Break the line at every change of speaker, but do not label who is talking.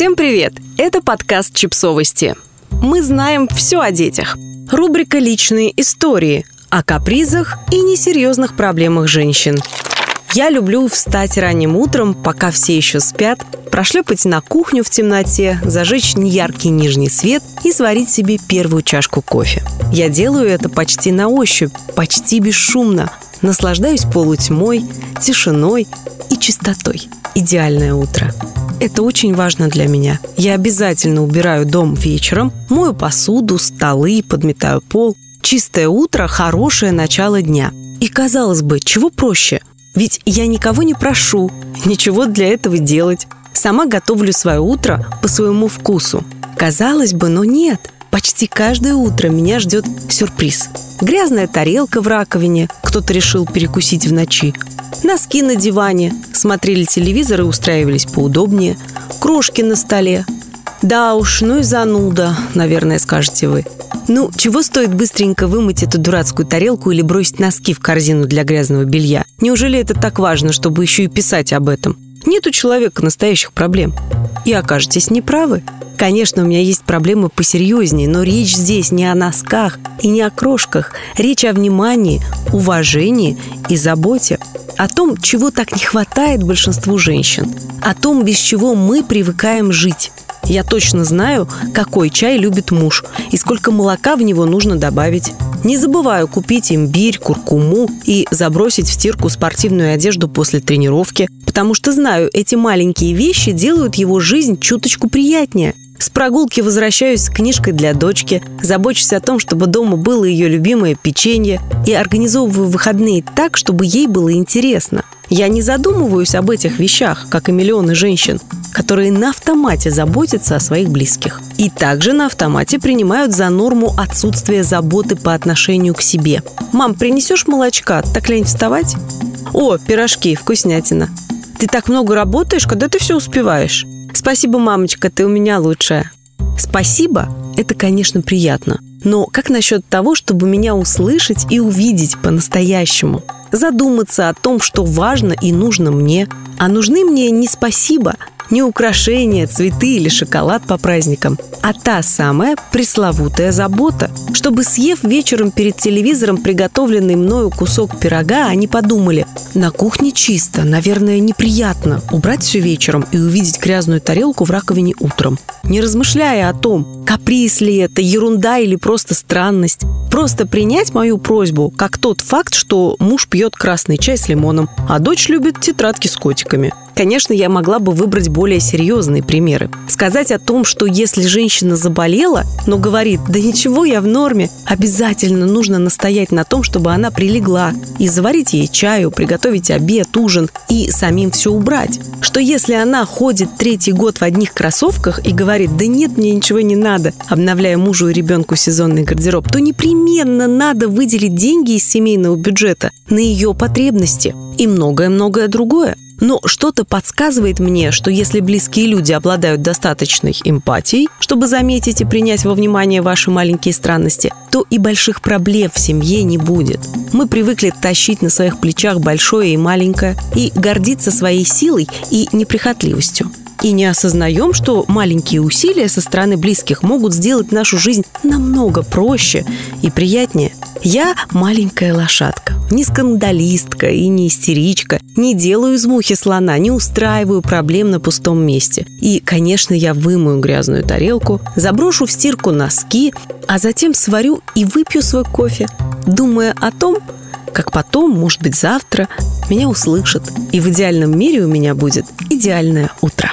Всем привет! Это подкаст «Чипсовости». Мы знаем все о детях. Рубрика «Личные истории» о капризах и несерьезных проблемах женщин. Я люблю встать ранним утром, пока все еще спят, прошлепать на кухню в темноте, зажечь неяркий нижний свет и сварить себе первую чашку кофе. Я делаю это почти на ощупь, почти бесшумно. Наслаждаюсь полутьмой, тишиной и чистотой. Идеальное утро. Это очень важно для меня. Я обязательно убираю дом вечером, мою посуду, столы, подметаю пол. Чистое утро – хорошее начало дня. И казалось бы, чего проще? Ведь я никого не прошу, ничего для этого делать. Сама готовлю свое утро по своему вкусу. Казалось бы, но нет. Почти каждое утро меня ждет сюрприз. Грязная тарелка в раковине, кто-то решил перекусить в ночи. Носки на диване, смотрели телевизор и устраивались поудобнее. Крошки на столе. Да уж, ну и зануда, наверное, скажете вы. Ну, чего стоит быстренько вымыть эту дурацкую тарелку или бросить носки в корзину для грязного белья? Неужели это так важно, чтобы еще и писать об этом? Нет у человека настоящих проблем. И окажетесь неправы. Конечно, у меня есть проблемы посерьезнее, но речь здесь не о носках и не о крошках. Речь о внимании, уважении и заботе. О том, чего так не хватает большинству женщин. О том, без чего мы привыкаем жить. Я точно знаю, какой чай любит муж и сколько молока в него нужно добавить. Не забываю купить имбирь, куркуму и забросить в стирку спортивную одежду после тренировки, потому что знаю, эти маленькие вещи делают его жизнь чуточку приятнее. С прогулки возвращаюсь с книжкой для дочки, забочусь о том, чтобы дома было ее любимое печенье и организовываю выходные так, чтобы ей было интересно. Я не задумываюсь об этих вещах, как и миллионы женщин, которые на автомате заботятся о своих близких. И также на автомате принимают за норму отсутствие заботы по отношению к себе. «Мам, принесешь молочка? Так лень вставать?» «О, пирожки, вкуснятина!» «Ты так много работаешь, когда ты все успеваешь?» «Спасибо, мамочка, ты у меня лучшая!» «Спасибо» – это, конечно, приятно – но как насчет того, чтобы меня услышать и увидеть по-настоящему? Задуматься о том, что важно и нужно мне. А нужны мне не спасибо, не украшения, цветы или шоколад по праздникам, а та самая пресловутая забота. Чтобы, съев вечером перед телевизором приготовленный мною кусок пирога, они подумали, на кухне чисто, наверное, неприятно убрать все вечером и увидеть грязную тарелку в раковине утром. Не размышляя о том, каприз ли это, ерунда или просто странность. Просто принять мою просьбу как тот факт, что муж пьет красный чай с лимоном, а дочь любит тетрадки с котиками. Конечно, я могла бы выбрать более серьезные примеры. Сказать о том, что если женщина заболела, но говорит, да ничего, я в норме, обязательно нужно настоять на том, чтобы она прилегла и заварить ей чаю, приготовить обед, ужин и самим все убрать. Что если она ходит третий год в одних кроссовках и говорит, да нет, мне ничего не надо, обновляя мужу и ребенку сезонный гардероб, то непременно надо выделить деньги из семейного бюджета на ее потребности и многое-многое другое. Но что-то подсказывает мне, что если близкие люди обладают достаточной эмпатией, чтобы заметить и принять во внимание ваши маленькие странности, то и больших проблем в семье не будет. Мы привыкли тащить на своих плечах большое и маленькое и гордиться своей силой и неприхотливостью и не осознаем, что маленькие усилия со стороны близких могут сделать нашу жизнь намного проще и приятнее. Я маленькая лошадка, не скандалистка и не истеричка, не делаю из мухи слона, не устраиваю проблем на пустом месте. И, конечно, я вымою грязную тарелку, заброшу в стирку носки, а затем сварю и выпью свой кофе, думая о том, как потом, может быть, завтра меня услышат, и в идеальном мире у меня будет идеальное утро.